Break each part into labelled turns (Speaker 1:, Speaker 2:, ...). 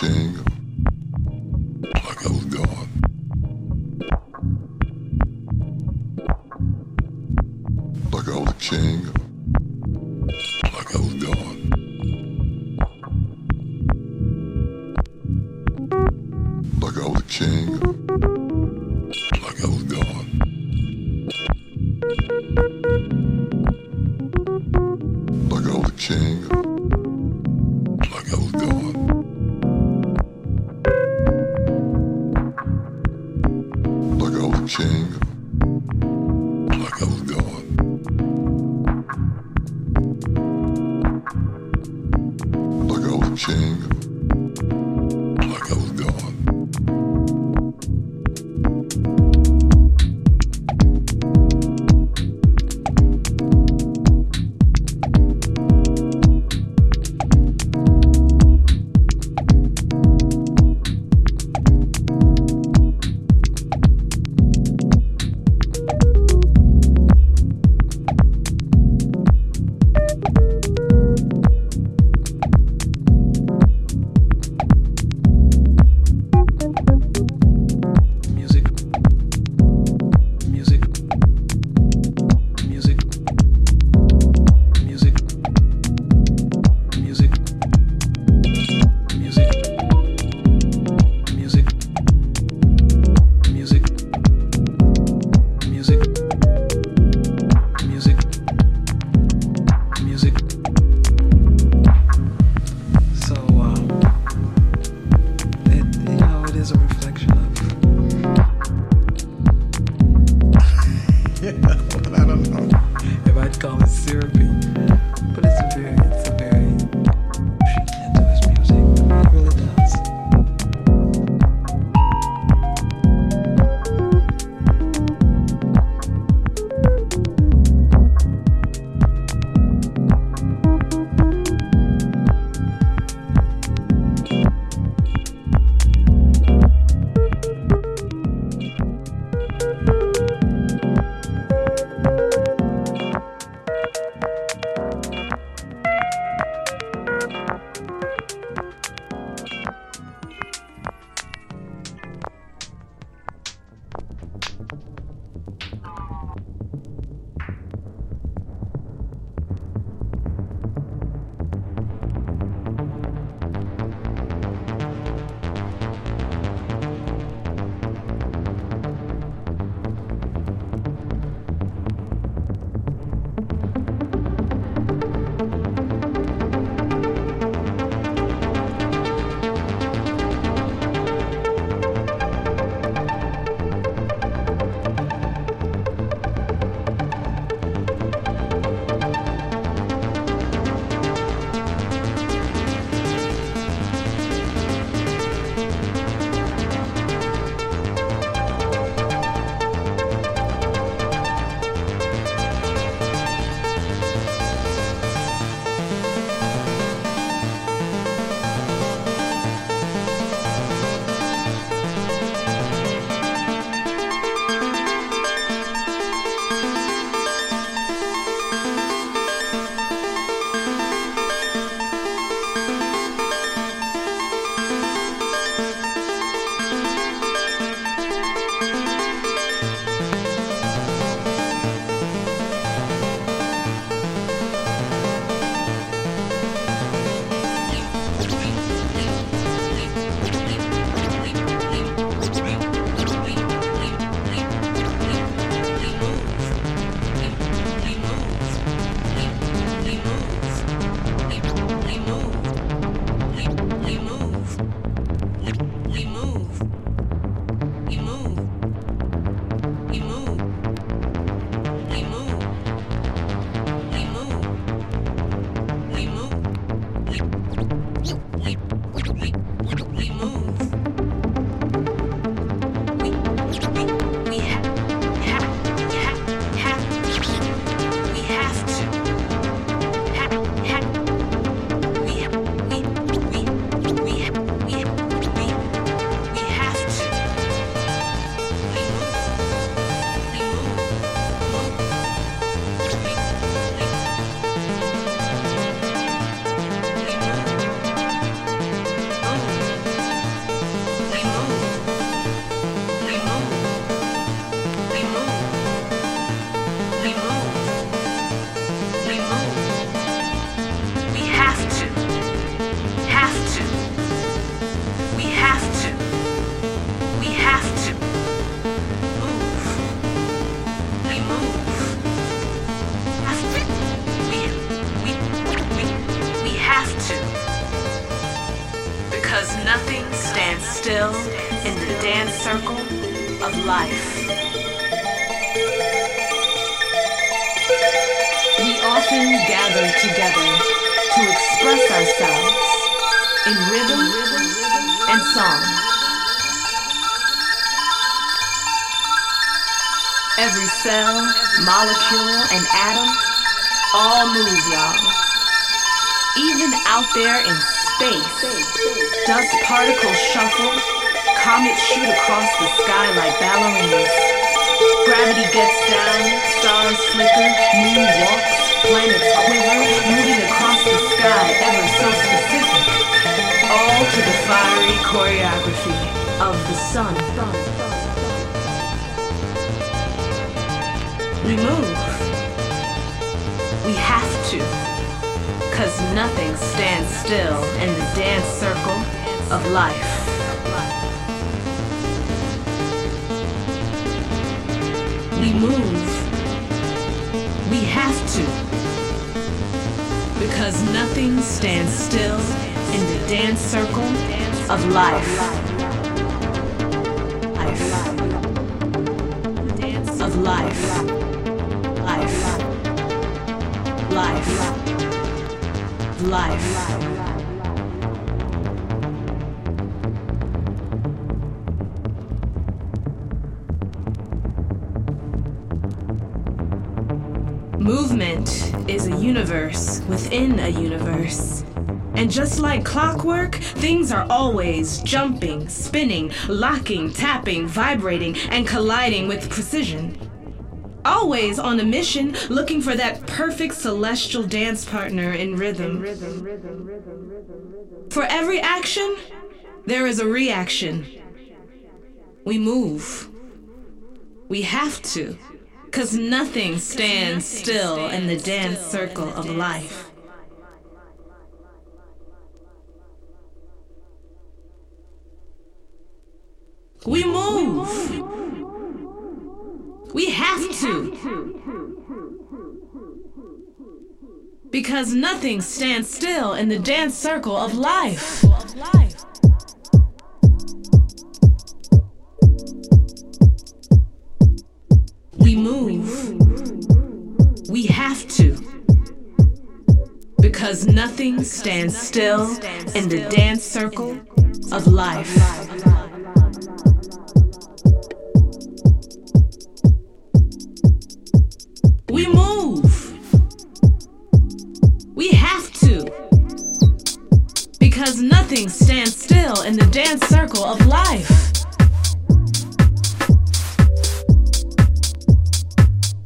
Speaker 1: Like
Speaker 2: molecule, and atom all move, y'all. Even out there in space, dust particles shuffle, comets shoot across the sky like ballerinas. Gravity gets down, stars flicker, moon walks, planets quiver, moving across the sky ever so specific. All to the fiery choreography of the sun. We move. We have to. Cause nothing stands still in the dance circle of life. we move. We have to. Because nothing stands still in the dance circle of life. Life. Of life. Life. Life. Life. Movement is a universe within a universe. And just like clockwork, things are always jumping, spinning, locking, tapping, vibrating, and colliding with precision. Always on a mission, looking for that perfect celestial dance partner in rhythm. For every action, there is a reaction. We move. We have to. Cause nothing stands still in the dance circle of life. We move. We have to. Because nothing stands still in the dance circle of life. We move. We have to. Because nothing stands still in the dance circle of life. Because nothing stands still in the dance circle of life.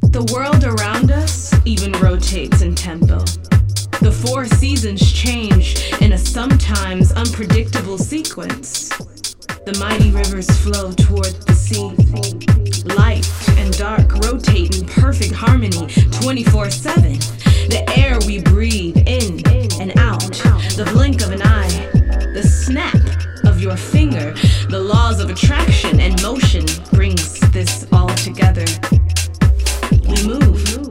Speaker 2: The world around us even rotates in tempo. The four seasons change in a sometimes unpredictable sequence. The mighty rivers flow toward the sea. Light and dark rotate in perfect harmony 24 7. The air we breathe in and out, the blink of an eye, the snap of your finger, the laws of attraction and motion brings this all together we move.